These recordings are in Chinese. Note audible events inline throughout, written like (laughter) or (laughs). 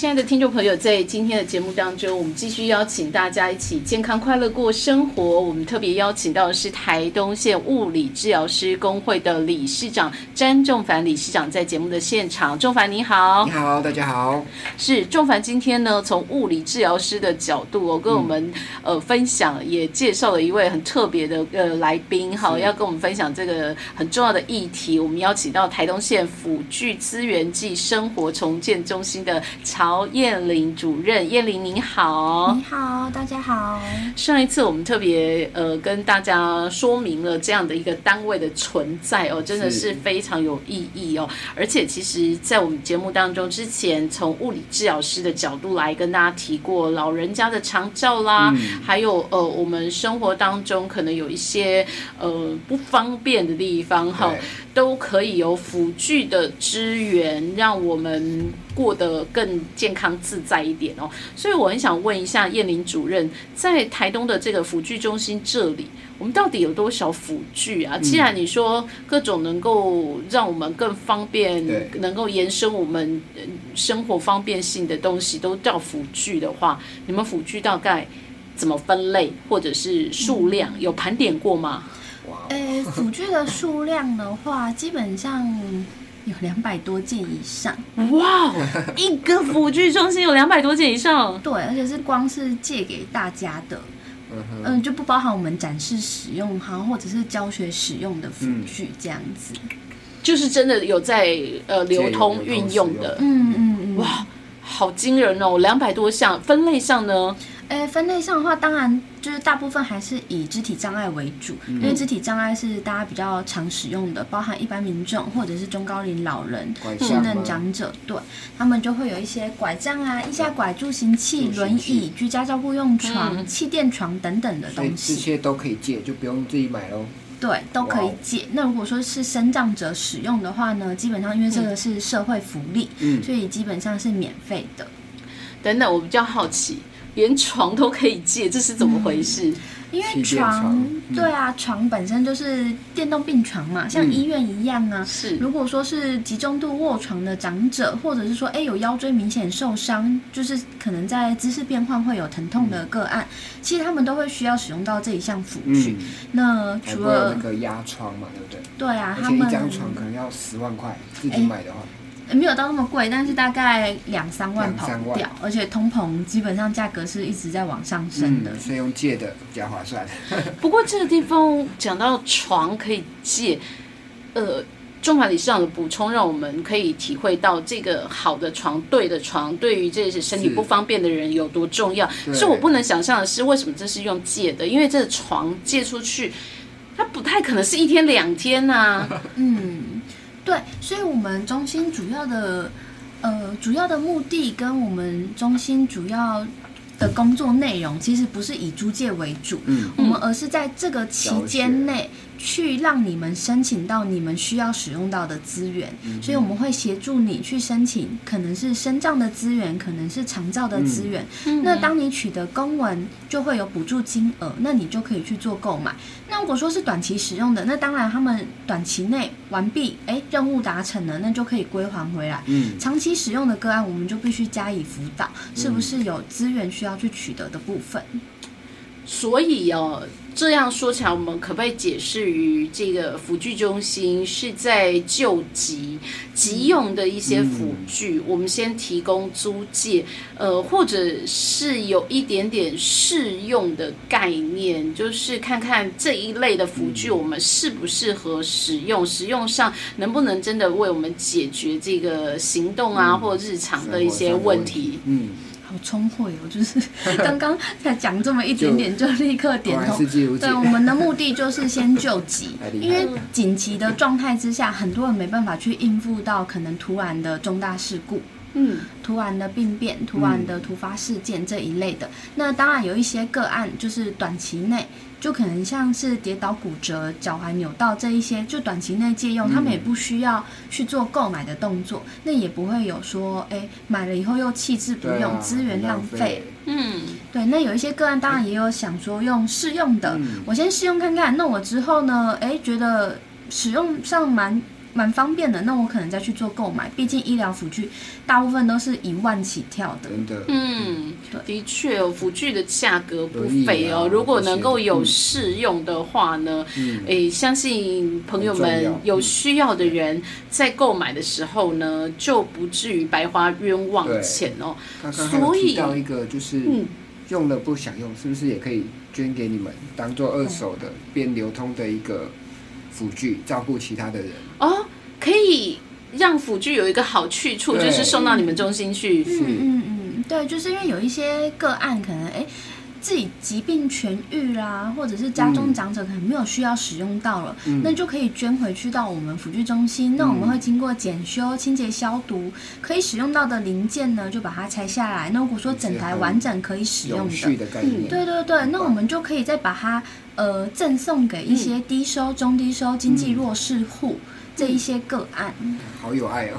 亲爱的听众朋友，在今天的节目当中，我们继续邀请大家一起健康快乐过生活。我们特别邀请到的是台东县物理治疗师工会的理事长詹仲凡理事长，在节目的现场。仲凡你好，你好，大家好。是仲凡今天呢，从物理治疗师的角度，我跟我们呃分享，也介绍了一位很特别的呃来宾，好，要跟我们分享这个很重要的议题。我们邀请到台东县辅具资源暨生活重建中心的曹。曹燕玲主任，燕玲您好，你好，大家好。上一次我们特别呃跟大家说明了这样的一个单位的存在哦，真的是非常有意义哦。而且其实，在我们节目当中，之前从物理治疗师的角度来跟大家提过老人家的长照啦，还有呃我们生活当中可能有一些呃不方便的地方哈。都可以有辅具的支援，让我们过得更健康自在一点哦。所以我很想问一下燕玲主任，在台东的这个辅具中心这里，我们到底有多少辅具啊？既然你说各种能够让我们更方便，能够延伸我们生活方便性的东西都叫辅具的话，你们辅具大概怎么分类，或者是数量有盘点过吗？呃，辅具的数量的话，基本上有两百多件以上。哇，一个辅具中心有两百多件以上。对，而且是光是借给大家的，嗯，就不包含我们展示使用哈，或者是教学使用的辅具这样子。就是真的有在呃流通运用的。嗯嗯嗯。哇，好惊人哦！两百多项，分类上呢？诶，分类上的话，当然就是大部分还是以肢体障碍为主，因为肢体障碍是大家比较常使用的，包含一般民众或者是中高龄老人、智能长者，对他们就会有一些拐杖啊、腋下拐、助行器、轮椅、居家照顾用床、气垫床等等的东西，这些都可以借，就不用自己买喽。对，都可以借。那如果说是身障者使用的话呢，基本上因为这个是社会福利，所以基本上是免费的。等等，我比较好奇。连床都可以借，这是怎么回事？因为床，对啊，床本身就是电动病床嘛，像医院一样啊。是，如果说是集中度卧床的长者，或者是说，哎，有腰椎明显受伤，就是可能在姿势变换会有疼痛的个案，其实他们都会需要使用到这一项辅具。那除了那个压床嘛，对不对？对啊，他们一张床可能要十万块，自己买的话。没有到那么贵，但是大概两三万跑不掉，而且通膨基本上价格是一直在往上升的，所以用借的比较划算。(laughs) 不过这个地方讲到床可以借，呃，中华理事长的补充让我们可以体会到这个好的床、对的床对于这些身体不方便的人有多重要。是我不能想象的是，为什么这是用借的？因为这个床借出去，它不太可能是一天两天呐。(laughs) 嗯。对，所以，我们中心主要的，呃，主要的目的跟我们中心主要的工作内容，其实不是以租借为主，嗯，我们而是在这个期间内。去让你们申请到你们需要使用到的资源，所以我们会协助你去申请，可能是身障的资源，可能是长照的资源。那当你取得公文，就会有补助金额，那你就可以去做购买。那如果说是短期使用的，那当然他们短期内完毕，哎，任务达成了，那就可以归还回来。嗯，长期使用的个案，我们就必须加以辅导，是不是有资源需要去取得的部分？所以哦。这样说起来，我们可不可以解释于这个辅具中心是在救急急用的一些辅具，我们先提供租借，呃，或者是有一点点试用的概念，就是看看这一类的辅具我们适不适合使用，使用上能不能真的为我们解决这个行动啊或日常的一些问题，嗯。好聪慧哦！就是 (laughs) 刚刚才讲这么一点点，就立刻点头。对，我们的目的就是先救急，因为紧急的状态之下，很多人没办法去应付到可能突然的重大事故。嗯突然的病变、突然的突发事件这一类的。那当然有一些个案，就是短期内就可能像是跌倒骨折、脚踝扭到这一些，就短期内借用，嗯。他们也不需要去做购买的动作，那也不会有说，哎，买了以后又弃置不用，资源浪费。嗯。对，那有一些个案当然也有想说用试用的，嗯。我先试用看看，那我之后呢，哎，觉得使用上蛮蛮方便的，那我可能再去做购买。毕竟医疗辅具大部分都是一万起跳的。真的，嗯，的确哦，辅具的价格不菲哦。啊如果能够有嗯试用的话呢，嗯，诶，相信朋友们有需要的人在购买的时候呢，就不至于白花冤枉对钱哦。刚刚还有所以提到一个，就是嗯用了不想用，是不是也可以捐给你们，当做二手的变流通的一个辅具，照顾其他的人？哦，可以让辅具有一个好去处，就是送到你们中心去。嗯嗯嗯，对，就是因为有一些个案可能哎。自己疾病痊愈啦，或者是家中嗯长者可能没有需要使用到了，嗯那就可以捐回去到我们辅具中心。那我们会经过检修、清洁、消毒，可以使用到的零件呢，就把它拆下来。那如果说整台完整可以使用的，的概念，对对对，那我们就可以再把它呃赠送给一些低收、中低收、经济弱势户这一些个案。好有爱哦。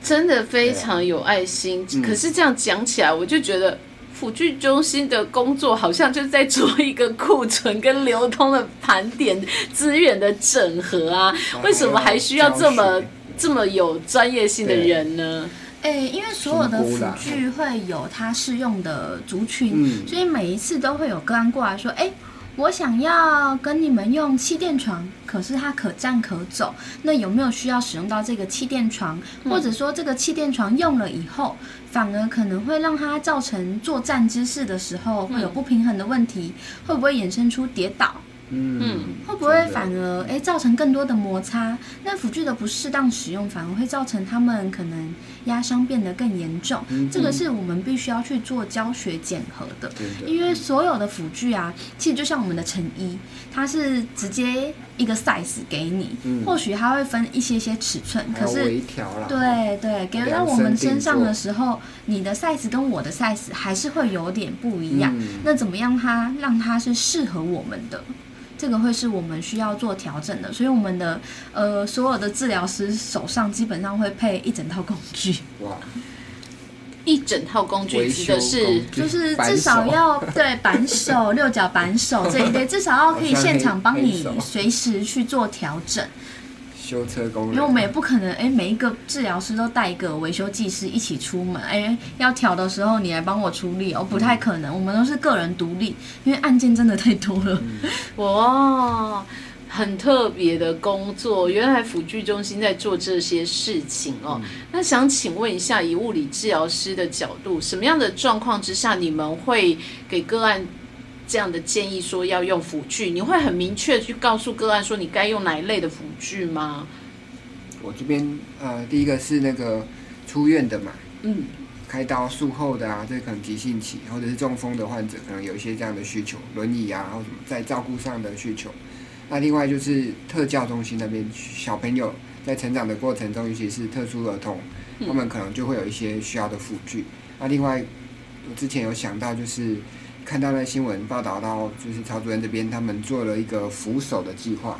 真的非常有爱心。嗯可是这样讲起来，我就觉得辅具中心的工作好像就是在做一个库存跟流通的盘点、资源的整合啊。为什么还需要这么这么有专业性的人呢？哎，因为所有的辅具会有它适用的族群，嗯所以每一次都会有个案过来说，哎。我想要跟你们用气垫床，可是它可站可走，那有没有需要使用到这个气垫床？或者说这个气垫床用了以后，反而可能会让它造成作战姿势的时候会有不平衡的问题，会不会衍生出跌倒？嗯，会不会反而诶造成更多的摩擦？那辅具的不适当使用，反而会造成他们可能压伤变得更严重。嗯这个是我们必须要去做教学检核的。真的，因为所有的辅具啊，其实就像我们的成衣，它是直接一个 size 给你，嗯或许它会分一些些尺寸，可是微调了，对对，给到我们身上的时候，你的 size 跟我的 size 还是会有点不一样。嗯那怎么样它让它是适合我们的？这个会是我们需要做调整的，所以我们的呃所有的治疗师手上基本上会配一整套工具，哇，一整套工具指的是就是至少要对扳手、(laughs) 六角扳手这一类，至少要可以现场帮你随时去做调整。修车工人，因为我们也不可能，哎，每一个治疗师都带一个维修技师一起出门，哎，要调的时候你来帮我处理哦，不太可能，我们都是个人独立，因为案件真的太多了。(laughs) 哇，很特别的工作。原来辅具中心在做这些事情哦。那想请问一下，以物理治疗师的角度，什么样的状况之下，你们会给个案这样的建议，说要用辅具？你会很明确去告诉个案说，你该用哪一类的辅具吗？我这边呃，第一个是那个出院的嘛，嗯开刀术后的啊，这可能急性期或者是中风的患者，可能有一些这样的需求，轮椅啊，或什么在照顾上的需求。那另外就是特教中心那边，小朋友在成长的过程中，尤其是特殊儿童，他们可能就会有一些需要的辅具。那另外，我之前有想到，就是看到那新闻报道到，就是曹主任这边他们做了一个扶手的计划。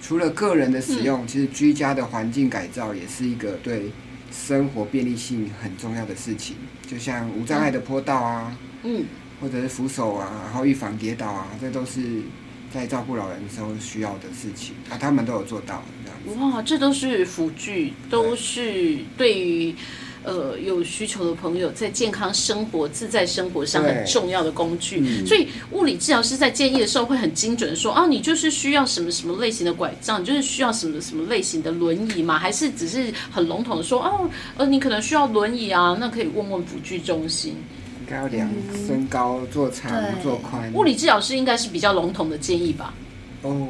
除了个人的使用，其实居家的环境改造也是一个对生活便利性很重要的事情。就像无障碍的坡道啊，嗯，或者是扶手啊，然后预防跌倒啊，这都是在照顾老人的时候需要的事情啊，他们都有做到这样子。哇，这都是辅具，都是对于呃有需求的朋友在健康生活、自在生活上很重要的工具。嗯所以物理治疗师在建议的时候会很精准的说，啊，你就是需要什么什么类型的拐杖，你就是需要什么什么类型的轮椅吗？还是只是很笼统的说，哦，呃，你可能需要轮椅啊，那可以问问辅具中心。应该要量身高、做长、对做宽。物理治疗师应该是比较笼统的建议吧？哦，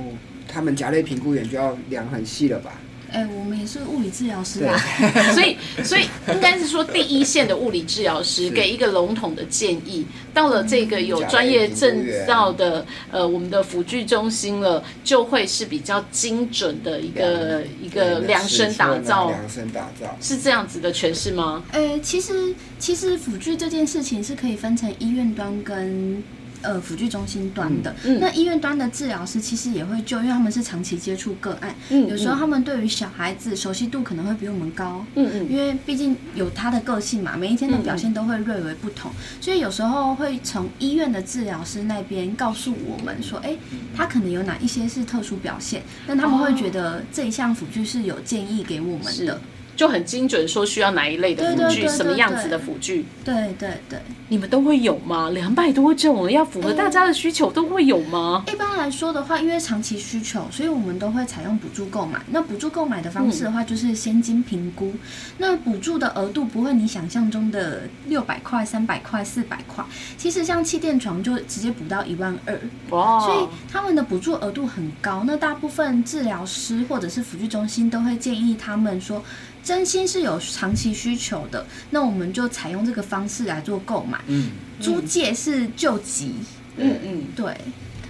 他们甲类评估员就要量很细了吧？哎，我们也是物理治疗师啊，(laughs) 所以所以应该是说第一线的物理治疗师给一个笼统的建议，到了这个有专业证照的呃我们的辅具中心了，就会是比较精准的一个一个量身打造，量身打造是这样子的诠释吗？呃，其实其实辅具这件事情是可以分成医院端跟。呃，辅具中心端的，那医院端的治疗师其实也会救，因为他们是长期接触个案，有时候他们对于小孩子熟悉度可能会比我们高，嗯嗯，因为毕竟有他的个性嘛，每一天的表现都会略微不同，所以有时候会从医院的治疗师那边告诉我们说，哎，他可能有哪一些是特殊表现，但他们会觉得这一项辅具是有建议给我们的。就很精准说需要哪一类的辅具，什么样子的辅具？对对对，你们都会有吗？两百多种，要符合大家的需求，都会有吗？一般来说的话，因为长期需求，所以我们都会采用补助购买。那补助购买的方式的话，就是先经评估。那补助的额度不会你想象中的六百块、三百块、四百块。其实像气垫床就直接补到一万二，哇！所以他们的补助额度很高。那大部分治疗师或者是辅具中心都会建议他们说。真心是有长期需求的，那我们就采用这个方式来做购买。嗯，租借是救急。嗯嗯，对。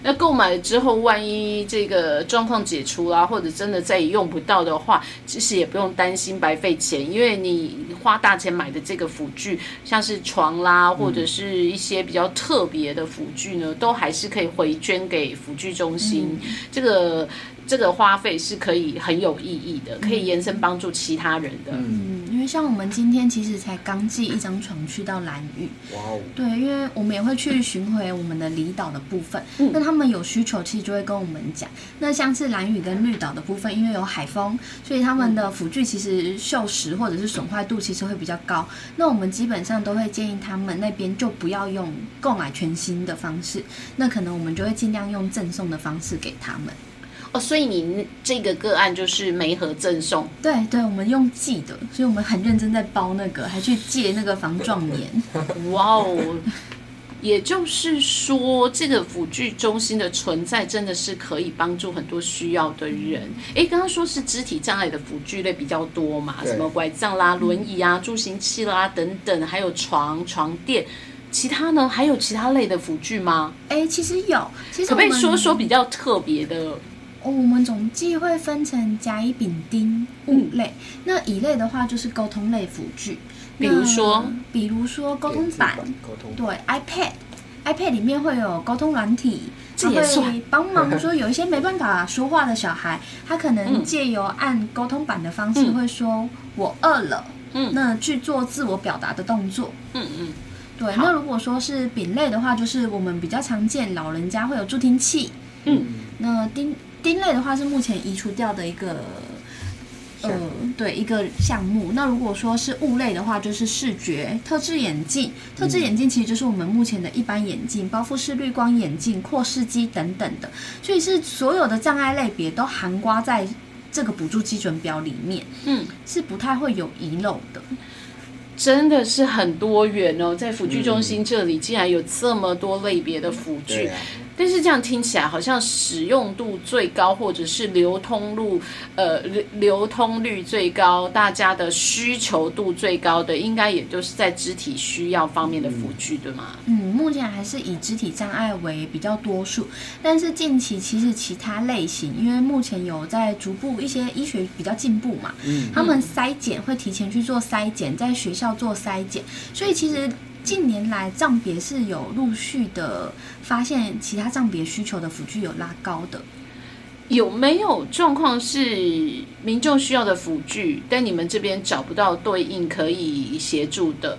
那购买了之后，万一这个状况解除啦，或者真的再也用不到的话，其实也不用担心白费钱，因为你花大钱买的这个辅具，像是床啦，或者是一些比较特别的辅具呢，都还是可以回捐给辅具中心。这个。这个花费是可以很有意义的，可以延伸帮助其他人的。嗯，因为像我们今天其实才刚寄一张床去到蓝屿。哇哦！对，因为我们也会去巡回我们的离岛的部分，那他们有需求其实就会跟我们讲。那像是蓝屿跟绿岛的部分，因为有海风，所以他们的辅具其实锈蚀或者是损坏度其实会比较高。那我们基本上都会建议他们那边就不要用购买全新的方式，那可能我们就会尽量用赠送的方式给他们。所以你这个个案就是媒盒赠送，对对，我们用寄的，所以我们很认真在包那个，还去借那个防撞棉。(laughs) 哇哦！也就是说，这个辅具中心的存在真的是可以帮助很多需要的人。哎，刚刚说是肢体障碍的辅具类比较多嘛，什么拐杖啦、轮椅啊、助行器啦等等，还有床、床垫，其他呢？还有其他类的辅具吗？哎，其实有，其实可不可以说说比较特别的？我们总计会分成甲乙丙丁五类，那乙类的话就是沟通类辅具，比如说，比如说沟通板，对，iPad，iPad 里面会有沟通软体，它会帮忙说有一些没办法说话的小孩，他可能借由按沟通板的方式会说“我饿了”，嗯，那去做自我表达的动作，嗯嗯，对。那如果说是丙类的话，就是我们比较常见老人家会有助听器，嗯，那丁。丁类的话是目前移除掉的一个，呃，对一个项目。那如果说是物类的话，就是视觉特制眼镜。特制眼镜其实就是我们目前的一般眼镜、包覆式绿光眼镜、扩视机等等的。所以是所有的障碍类别都含刮在这个补助基准表里面。嗯，是不太会有遗漏的。真的是很多元哦，在辅具中心这里竟然有这么多类别的辅具。但是这样听起来好像使用度最高，或者是流通路呃流流通率最高，大家的需求度最高的，应该也就是在肢体需要方面的辅具，对吗？嗯，目前还是以肢体障碍为比较多数，但是近期其实其他类型，因为目前有在逐步一些医学比较进步嘛，嗯，他们筛检会提前去做筛检，在学校做筛检，所以其实。近年来，账别是有陆续的发现，其他账别需求的辅具有拉高的。有没有状况是民众需要的辅具，但你们这边找不到对应可以协助的？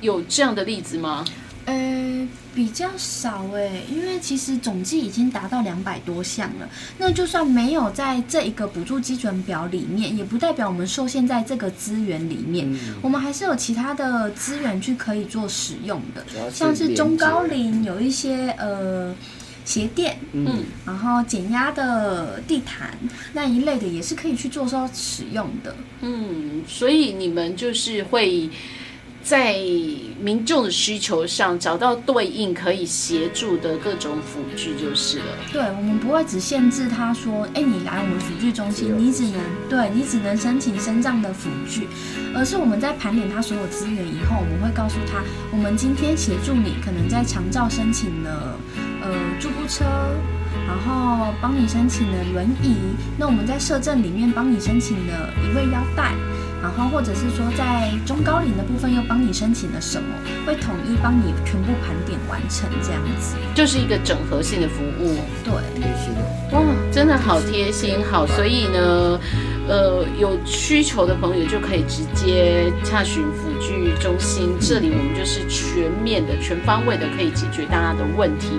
有这样的例子吗？呃，比较少哎，因为其实总计已经达到两百多项了。那就算没有在这一个补助基准表里面，也不代表我们受限在这个资源里面。我们还是有其他的资源去可以做使用的，像是中高龄有一些呃鞋垫，嗯，然后减压的地毯那一类的，也是可以去做说使用的。嗯，所以你们就是会。在民众的需求上找到对应可以协助的各种辅具就是了。对，我们不会只限制他说，哎，你来我们辅具中心，你只能对你只能申请身障的辅具，而是我们在盘点他所有资源以后，我们会告诉他，我们今天协助你可能在长照申请了呃助步车，然后帮你申请了轮椅，那我们在社政里面帮你申请了一位腰带。然后，或者是说，在中高龄的部分又帮你申请了什么，会统一帮你全部盘点完成，这样子就是一个整合性的服务。对，贴心。哇，真的好贴心，好，所以呢，呃，有需求的朋友就可以直接洽询辅具中心，这里我们就是全面的、全方位的，可以解决大家的问题。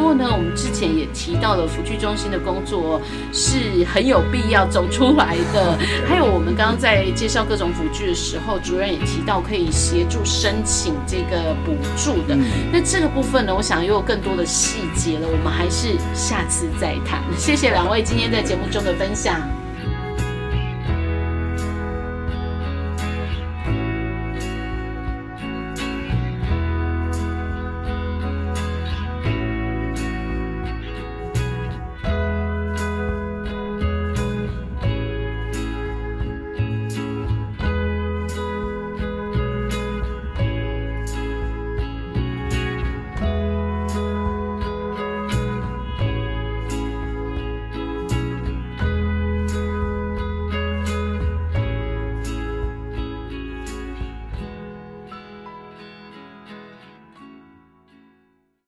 不过呢，我们之前也提到了辅具中心的工作是很有必要走出来的。还有我们刚刚在介绍各种辅具的时候，主任也提到可以协助申请这个补助的。那这个部分呢，我想又有更多的细节了，我们还是下次再谈。谢谢两位今天在节目中的分享。